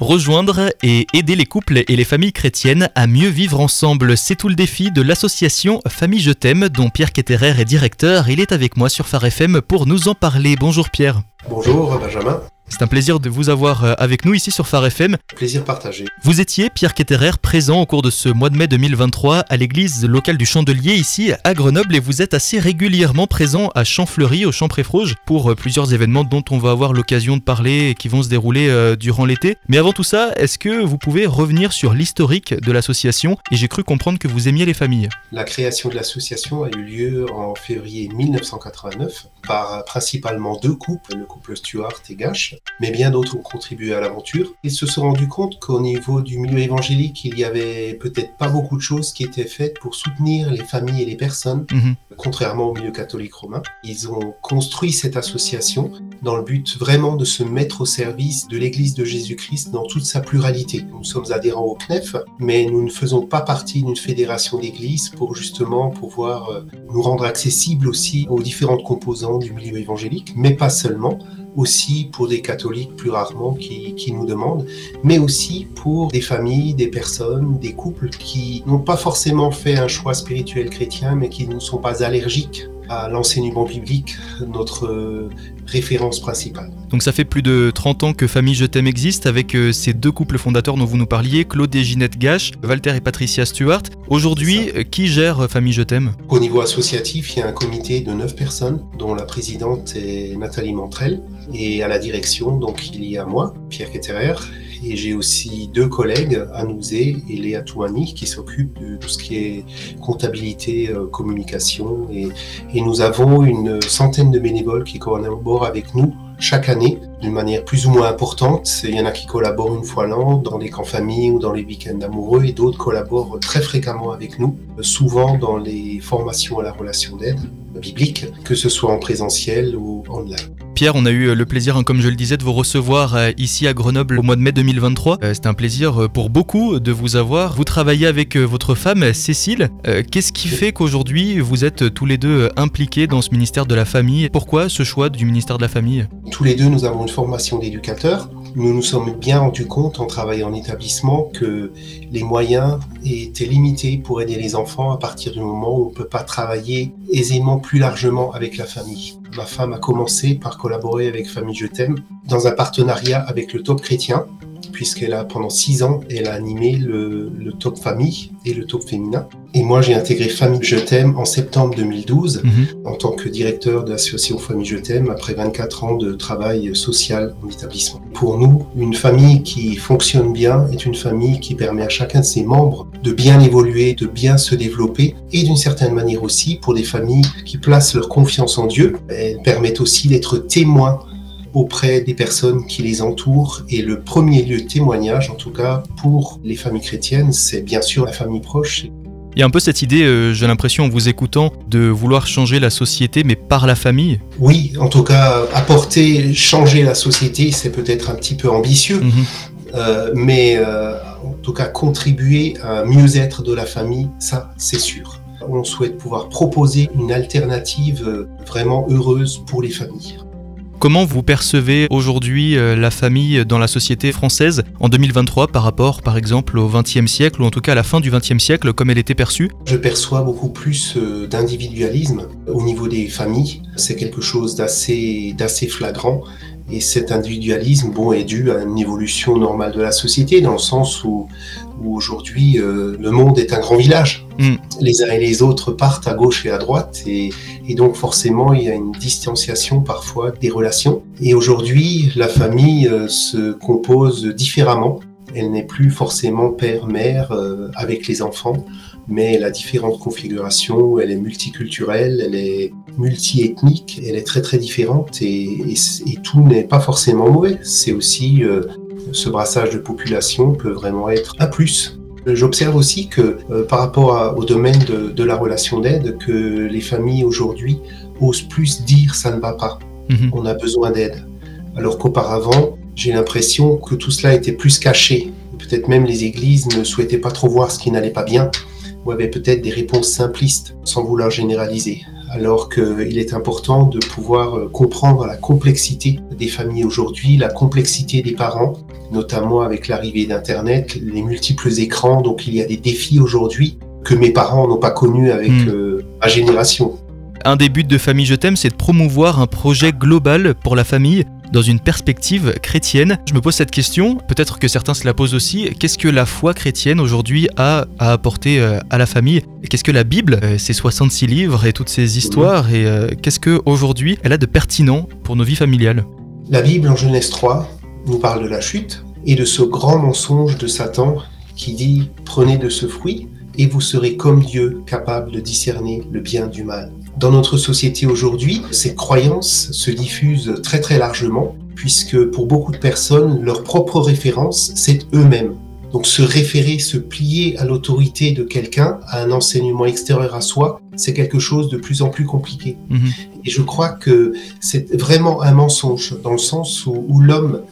Rejoindre et aider les couples et les familles chrétiennes à mieux vivre ensemble, c'est tout le défi de l'association Famille Je t'aime, dont Pierre Ketterer est directeur. Il est avec moi sur Phare FM pour nous en parler. Bonjour Pierre. Bonjour Benjamin. C'est un plaisir de vous avoir euh, avec nous ici sur Phare FM. Plaisir partagé. Vous étiez, Pierre Ketterer, présent au cours de ce mois de mai 2023 à l'église locale du Chandelier ici à Grenoble et vous êtes assez régulièrement présent à Champfleury, au Champ Préfroge, pour euh, plusieurs événements dont on va avoir l'occasion de parler et qui vont se dérouler euh, durant l'été. Mais avant tout ça, est-ce que vous pouvez revenir sur l'historique de l'association? Et j'ai cru comprendre que vous aimiez les familles. La création de l'association a eu lieu en février 1989 par principalement deux couples, le couple Stuart et Gash mais bien d'autres ont contribué à l'aventure. Ils se sont rendus compte qu'au niveau du milieu évangélique, il y avait peut-être pas beaucoup de choses qui étaient faites pour soutenir les familles et les personnes, mhm. contrairement au milieu catholique romain. Ils ont construit cette association dans le but vraiment de se mettre au service de l'Église de Jésus-Christ dans toute sa pluralité. Nous sommes adhérents au CNEF, mais nous ne faisons pas partie d'une fédération d'églises pour justement pouvoir euh, nous rendre accessibles aussi aux différentes composantes du milieu évangélique, mais pas seulement aussi pour des catholiques plus rarement qui, nous demandent, mais aussi pour des familles, des personnes, des couples qui n'ont pas forcément fait un choix spirituel chrétien, mais qui ne sont pas allergiques à l'enseignement biblique, notre référence principale. Donc ça fait plus de 30 ans que Famille Je t'aime existe avec euh, ces deux couples fondateurs dont vous nous parliez, Claude et Ginette Gache, Walter et Patricia Stewart. Aujourd'hui, euh, qui gère Famille Je t'aime? Au niveau associatif, il y a un comité de 9 personnes dont la présidente est Nathalie Montrel et à la direction, donc il y a moi, Pierre Ketterer, et j'ai aussi deux collègues, Anouzé et Léa Touani, qui s'occupent de tout ce qui est comptabilité, euh, communication. Et, et nous avons une centaine de bénévoles qui collaborent avec nous chaque année d'une manière plus ou moins importante. Il y en a qui collaborent une fois l'an dans les camps familles ou dans les week-ends amoureux et d'autres collaborent très fréquemment avec nous, souvent dans les formations à la relation d'aide biblique, que ce soit en présentiel ou en ligne. Pierre, on a eu le plaisir, hein, comme je le disais, de vous recevoir euh, ici à Grenoble au mois de mai 2023. Euh, c'est un plaisir euh, pour beaucoup de vous avoir. Vous travaillez avec votre femme Cécile. Qu'est-ce qui fait qu'aujourd'hui vous êtes tous les deux impliqués dans ce ministère de la famille? Pourquoi ce choix du ministère de la famille? Tous les deux, nous avons une formation d'éducateur. Nous nous sommes bien rendus compte en travaillant en établissement que les moyens étaient limités pour aider les enfants à partir du moment où on ne peut pas travailler aisément plus largement avec la famille. Ma femme a commencé par collaborer avec Famille Je t'aime dans un partenariat avec le Top Chrétien puisqu'elle a pendant six ans, elle a animé le, top famille et le top féminin. Et moi, j'ai intégré Famille Je t'aime en septembre 2012 mhm. en tant que directeur de l'association Famille Je t'aime après 24 ans de travail social en établissement. Pour nous, une famille qui fonctionne bien est une famille qui permet à chacun de ses membres de bien évoluer, de bien se développer et d'une certaine manière aussi pour des familles qui placent leur confiance en Dieu. Elles permettent aussi d'être témoins auprès des personnes qui les entourent. Et le premier lieu de témoignage, en tout cas pour les familles chrétiennes, c'est bien sûr la famille proche. Il y a un peu cette idée, euh, j'ai l'impression en vous écoutant, de vouloir changer la société, mais par la famille. Oui, en tout cas, apporter, changer la société, c'est peut-être un petit peu ambitieux, mhm. euh, mais euh, en tout cas, contribuer à un mieux-être de la famille, ça, c'est sûr. On souhaite pouvoir proposer une alternative vraiment heureuse pour les familles. Comment vous percevez aujourd'hui euh, la famille dans la société française en 2023 par rapport par exemple au XXe siècle ou en tout cas à la fin du XXe siècle comme elle était perçue? Je perçois beaucoup plus euh, d'individualisme au niveau des familles. C'est quelque chose d'assez flagrant et cet individualisme bon, est dû à une évolution normale de la société, dans le sens où, où aujourd'hui euh, le monde est un grand village. Mm. Les uns et les autres partent à gauche et à droite, et, et, donc forcément il y a une distanciation parfois des relations. Et aujourd'hui, la famille euh, se compose différemment. Elle n'est plus forcément père-mère euh, avec les enfants, mais elle a différentes configurations, elle est multiculturelle, elle est multiethnique, elle est très très différente et, tout n'est pas forcément mauvais. C'est aussi euh, ce brassage de population peut vraiment être un plus. J'observe aussi que euh, par rapport au domaine de, la relation d'aide, que les familles aujourd'hui osent plus dire ça ne va pas, mhm. on a besoin d'aide. Alors qu'auparavant, j'ai l'impression que tout cela était plus caché. Peut-être même les églises ne souhaitaient pas trop voir ce qui n'allait pas bien, ou avaient peut-être des réponses simplistes, sans vouloir généraliser. alors qu'il est important de pouvoir euh, comprendre la complexité des familles aujourd'hui, la complexité des parents, notamment avec l'arrivée d'Internet, les multiples écrans. Donc il y a des défis aujourd'hui que mes parents n'ont pas connus avec hmm. euh, ma génération. Un des buts de Famille Je t'aime, c'est de promouvoir un projet global pour la famille dans une perspective chrétienne. Je me pose cette question, peut-être que certains se la posent aussi, qu'est-ce que la foi chrétienne aujourd'hui a à apporter euh, à la famille? Qu'est-ce que la Bible, euh, ces 66 livres et toutes ces histoires, et euh, qu'est-ce qu'aujourd'hui elle a de pertinent pour nos vies familiales? La Bible en Genèse 3 nous parle de la chute et de ce grand mensonge de Satan qui dit prenez de ce fruit et vous serez comme Dieu capable de discerner le bien du mal. Dans notre société aujourd'hui, ces croyances se diffusent très très largement, puisque pour beaucoup de personnes, leur propre référence, c'est eux-mêmes. Donc se référer, se plier à l'autorité de quelqu'un, à un enseignement extérieur à soi, c'est quelque chose de plus en plus compliqué. Mhm. Et je crois que c'est vraiment un mensonge, dans le sens où, où l'homme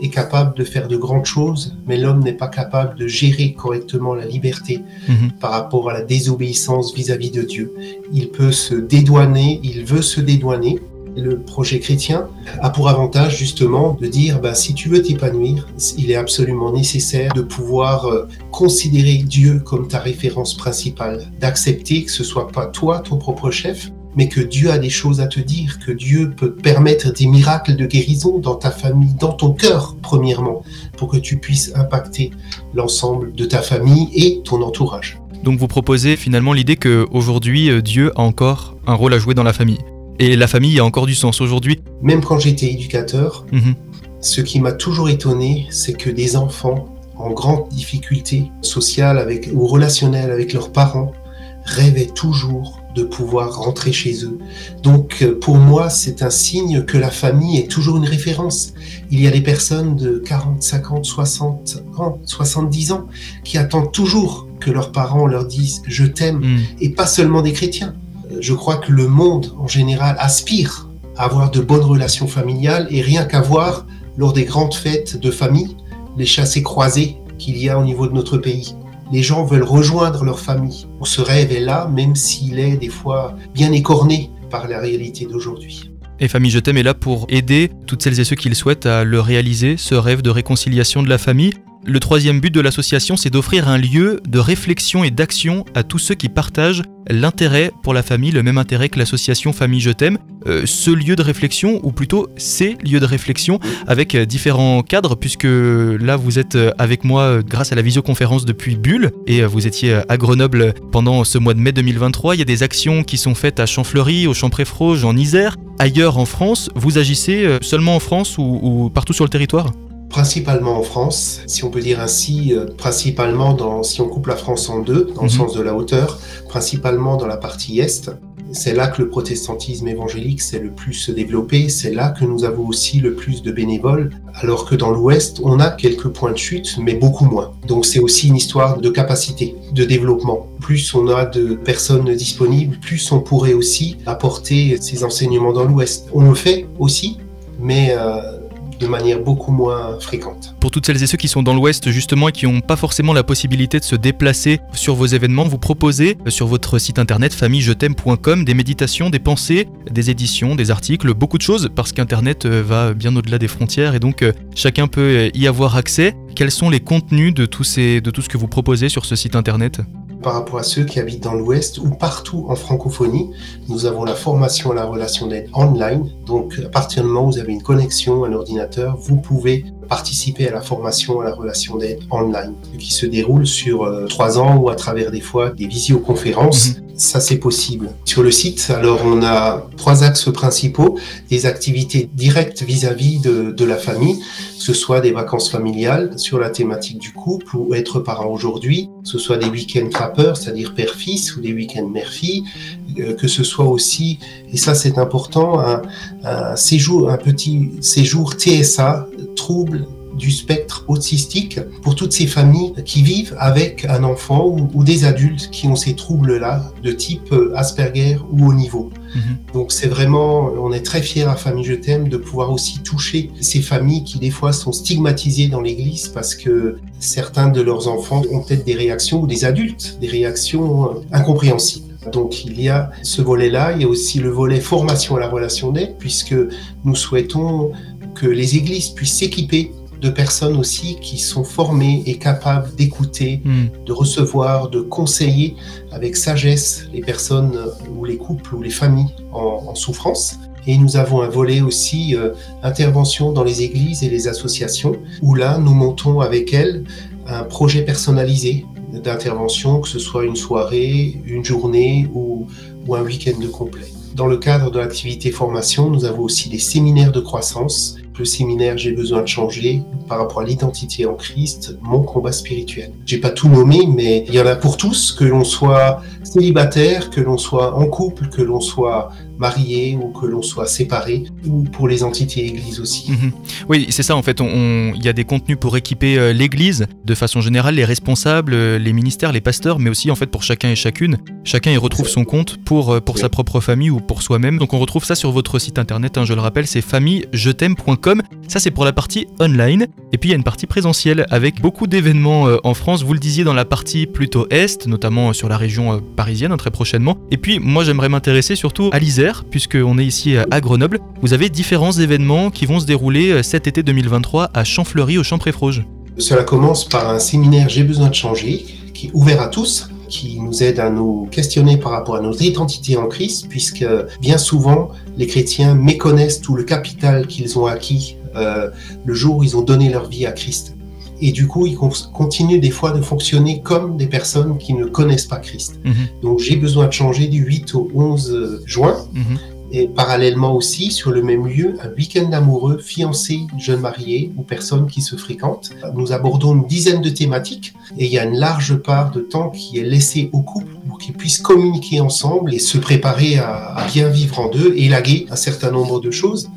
est capable de faire de grandes choses, mais l'homme n'est pas capable de gérer correctement la liberté mhm. par rapport à la désobéissance vis-à-vis de Dieu. Il peut se dédouaner, il veut se dédouaner. Le projet chrétien a pour avantage justement de dire, ben, si tu veux t'épanouir, il est absolument nécessaire de pouvoir euh, considérer Dieu comme ta référence principale, d'accepter que ce soit pas toi ton propre chef, mais que Dieu a des choses à te dire, que Dieu peut permettre des miracles de guérison dans ta famille, dans ton cœur, premièrement, pour que tu puisses impacter l'ensemble de ta famille et ton entourage. Donc vous proposez finalement l'idée qu'aujourd'hui, euh, Dieu a encore un rôle à jouer dans la famille. Et la famille a encore du sens aujourd'hui. Même quand j'étais éducateur, mhm. ce qui m'a toujours étonné, c'est que des enfants en grande difficulté sociale avec, ou relationnelle avec leurs parents rêvaient toujours de pouvoir rentrer chez eux. Donc euh, pour moi, c'est un signe que la famille est toujours une référence. Il y a des personnes de 40, 50, 60 ans, 70 ans qui attendent toujours que leurs parents leur disent je t'aime mm. et pas seulement des chrétiens. Euh, je crois que le monde en général aspire à avoir de bonnes relations familiales et rien qu'à voir lors des grandes fêtes de famille les chassés croisés qu'il y a au niveau de notre pays les gens veulent rejoindre leur famille. Ce rêve est là, même s'il est des fois bien écorné par la réalité d'aujourd'hui. Et Famille Je t'aime est là pour aider toutes celles et ceux qui le souhaitent à le réaliser, ce rêve de réconciliation de la famille. Le troisième but de l'association, c'est d'offrir un lieu de réflexion et d'action à tous ceux qui partagent l'intérêt pour la famille, le même intérêt que l'association Famille Je t'aime. Euh, ce lieu de réflexion, ou plutôt ces lieux de réflexion, avec euh, différents cadres, puisque là vous êtes euh, avec moi grâce à la visioconférence depuis Bulle, et vous étiez à Grenoble pendant ce mois de mai 2023. Il y a des actions qui sont faites à Champfleury, au Champréfroge, en Isère. Ailleurs en France, vous agissez seulement en France ou partout sur le territoire? Principalement en France, si on peut dire ainsi, euh, principalement dans, si on coupe la France en deux, dans le mhm. sens de la hauteur, principalement dans la partie est. C'est là que le protestantisme évangélique s'est le plus développé, c'est là que nous avons aussi le plus de bénévoles, alors que dans l'ouest, on a quelques points de chute, mais beaucoup moins. Donc c'est aussi une histoire de capacité, de développement. Plus on a de personnes disponibles, plus on pourrait aussi apporter ces enseignements dans l'ouest. On le fait aussi, mais... Euh, de manière beaucoup moins fréquente. Pour toutes celles et ceux qui sont dans l'Ouest justement et qui n'ont pas forcément la possibilité de se déplacer sur vos événements, vous proposez euh, sur votre site internet famillejet'aime.com des méditations, des pensées, des éditions, des articles, beaucoup de choses parce qu'Internet euh, va bien au-delà des frontières et donc euh, chacun peut y avoir accès. Quels sont les contenus de tout, ces, de tout ce que vous proposez sur ce site internet? Par rapport à ceux qui habitent dans l'Ouest ou partout en francophonie. Nous avons la formation à la relation d'aide online. Donc, à partir du moment où vous avez une connexion, un ordinateur, vous pouvez participer à la formation à la relation d'aide online, qui se déroule sur euh, trois ans ou à travers des fois des visioconférences. Mhm. Ça, c'est possible. Sur le site, alors, on a trois axes principaux, des activités directes vis-à-vis de, de, la famille, que ce soit des vacances familiales sur la thématique du couple ou être parent aujourd'hui, que ce soit des week-ends trappeurs, c'est-à-dire père-fils, ou des week-ends mère-fille, euh, que ce soit aussi, et ça c'est important, un, un séjour, un petit séjour TSA, trouble du spectre autistique pour toutes ces familles qui vivent avec un enfant ou, des adultes qui ont ces troubles-là de type euh, Asperger ou haut niveau. Mhm. Donc c'est vraiment, on est très fiers à Famille Je t'aime de pouvoir aussi toucher ces familles qui des fois sont stigmatisées dans l'église parce que certains de leurs enfants ont peut-être des réactions ou des adultes, des réactions euh, incompréhensibles. Donc il y a ce volet-là, il y a aussi le volet formation à la relation d'aide, puisque nous souhaitons que les églises puissent s'équiper de personnes aussi qui sont formées et capables d'écouter, hmm. de recevoir, de conseiller avec sagesse les personnes ou les couples ou les familles en, souffrance. Et nous avons un volet aussi euh, intervention dans les églises et les associations, où là, nous montons avec elles un projet personnalisé d'intervention, que ce soit une soirée, une journée ou, ou un week-end complet. Dans le cadre de l'activité formation, nous avons aussi des séminaires de croissance le séminaire J'ai besoin de changer par rapport à l'identité en Christ, mon combat spirituel. J'ai pas tout nommé, mais il y en a pour tous, que l'on soit célibataire, que l'on soit en couple, que l'on soit marié ou que l'on soit séparé, ou pour les entités églises aussi. Mhm. Oui, c'est ça en fait. Il y a des contenus pour équiper euh, l'église, de façon générale, les responsables, euh, les ministères, les pasteurs, mais aussi en fait pour chacun et chacune. Chacun y retrouve son compte pour, euh, pour sa propre famille ou pour soi-même. Donc on retrouve ça sur votre site internet, hein, je le rappelle, c'est ça, c'est pour la partie online. Et puis, il y a une partie présentielle avec beaucoup d'événements euh, en France. Vous le disiez dans la partie plutôt est, notamment euh, sur la région euh, parisienne, hein, très prochainement. Et puis, moi, j'aimerais m'intéresser surtout à l'Isère, puisqu'on est ici à Grenoble. Vous avez différents événements qui vont se dérouler cet été 2023 à Champfleury, au Champ-Préfroge. Cela commence par un séminaire J'ai besoin de changer, qui est ouvert à tous qui nous aide à nous questionner par rapport à notre identité en Christ, puisque bien souvent, les chrétiens méconnaissent tout le capital qu'ils ont acquis euh, le jour où ils ont donné leur vie à Christ. Et du coup, ils continuent des fois de fonctionner comme des personnes qui ne connaissent pas Christ. Mhm. Donc, j'ai besoin de changer du 8 au 11 juin. Mhm et parallèlement aussi sur le même lieu un week-end amoureux, fiancés, jeunes mariés ou personnes qui se fréquentent. Nous abordons une dizaine de thématiques et il y a une large part de temps qui est laissé au couple pour qu'ils puissent communiquer ensemble et se préparer à, bien vivre en deux, élaguer un certain nombre de choses.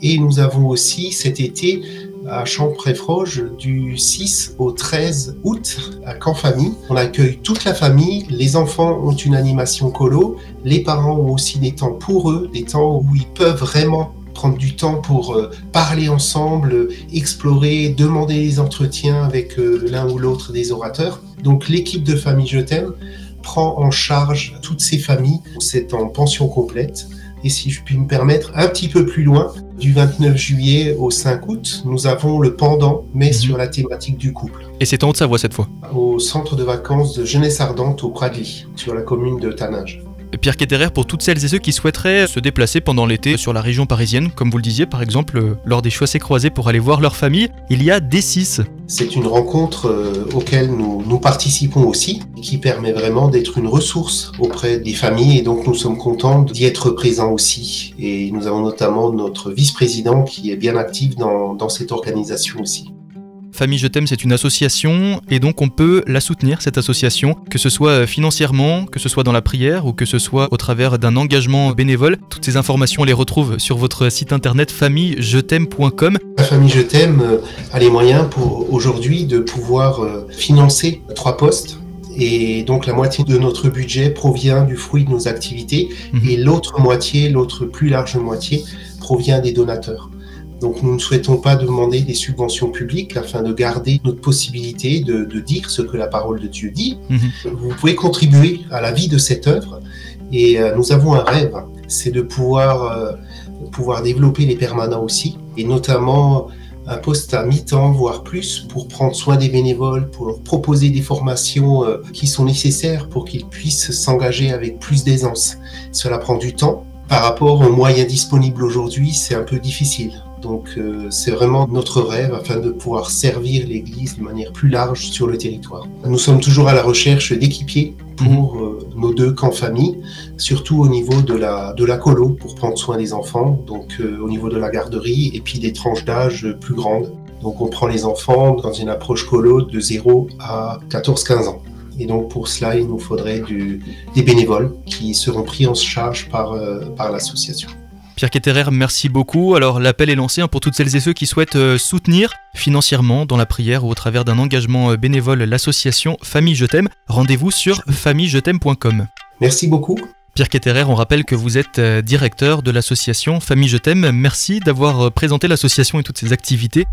Et nous avons aussi cet été à Champs-Préfroge du 6 au 13 août à Camp Famille. On accueille toute la famille, les enfants ont une animation colo, les parents ont aussi des temps pour eux, des temps où ils peuvent vraiment prendre du temps pour euh, parler ensemble, explorer, demander des entretiens avec euh, l'un ou l'autre des orateurs. Donc l'équipe de Famille Je t'aime prend en charge toutes ces familles. C'est en pension complète. Et si je puis me permettre, un petit peu plus loin, du 29 juillet au 5 août, nous avons le pendant, mais mhm. sur la thématique du couple. Et c'est en Haute-Savoie cette fois Au centre de vacances de Jeunesse Ardente au Pradly, sur la commune de Tanage. Pierre Ketterer, pour toutes celles et ceux qui souhaiteraient se déplacer pendant l'été sur la région parisienne, comme vous le disiez par exemple euh, lors des chaussées croisées pour aller voir leur famille, il y a D6. C'est une rencontre euh, auquel nous, participons aussi, qui permet vraiment d'être une ressource auprès des familles et donc nous sommes contents d'y être présents aussi. Et nous avons notamment notre vice-président qui est bien actif dans cette organisation aussi. Famille Je t'aime, c'est une association et donc on peut la soutenir, cette association, que ce soit euh, financièrement, que ce soit dans la prière ou que ce soit au travers d'un engagement bénévole. Toutes ces informations, on les retrouve sur votre site internet famillejet'aime.com. La famille Je t'aime euh, a les moyens pour aujourd'hui de pouvoir euh, financer trois postes et donc la moitié de notre budget provient du fruit de nos activités mhm. et l'autre moitié, l'autre plus large moitié, provient des donateurs. Donc nous ne souhaitons pas demander des subventions publiques afin de garder notre possibilité de, dire ce que la parole de Dieu dit. Mhm. Vous pouvez contribuer à la vie de cette œuvre et euh, nous avons un rêve, c'est de pouvoir, euh, pouvoir développer les permanents aussi et notamment un poste à mi-temps, voire plus, pour prendre soin des bénévoles, pour leur proposer des formations euh, qui sont nécessaires pour qu'ils puissent s'engager avec plus d'aisance. Cela prend du temps. Par rapport aux moyens disponibles aujourd'hui, c'est un peu difficile. Donc euh, c'est vraiment notre rêve afin de pouvoir servir l'Église de manière plus large sur le territoire. Nous sommes toujours à la recherche d'équipiers pour mhm. euh, nos deux camps famille, surtout au niveau de la, de la colo pour prendre soin des enfants, donc euh, au niveau de la garderie et puis des tranches d'âge plus grandes. Donc on prend les enfants dans une approche colo de 0 à 14-15 ans. Et donc pour cela, il nous faudrait des bénévoles qui seront pris en charge par, par l'association. Pierre Ketterer, merci beaucoup. Alors l'appel est lancé hein, pour toutes celles et ceux qui souhaitent euh, soutenir financièrement dans la prière ou au travers d'un engagement euh, bénévole l'association Famille Je t'aime. Rendez-vous sur famillejet'aime.com. Merci beaucoup. Pierre Ketterer, on rappelle que vous êtes euh, directeur de l'association Famille Je t'aime. Merci d'avoir présenté l'association et toutes ses activités.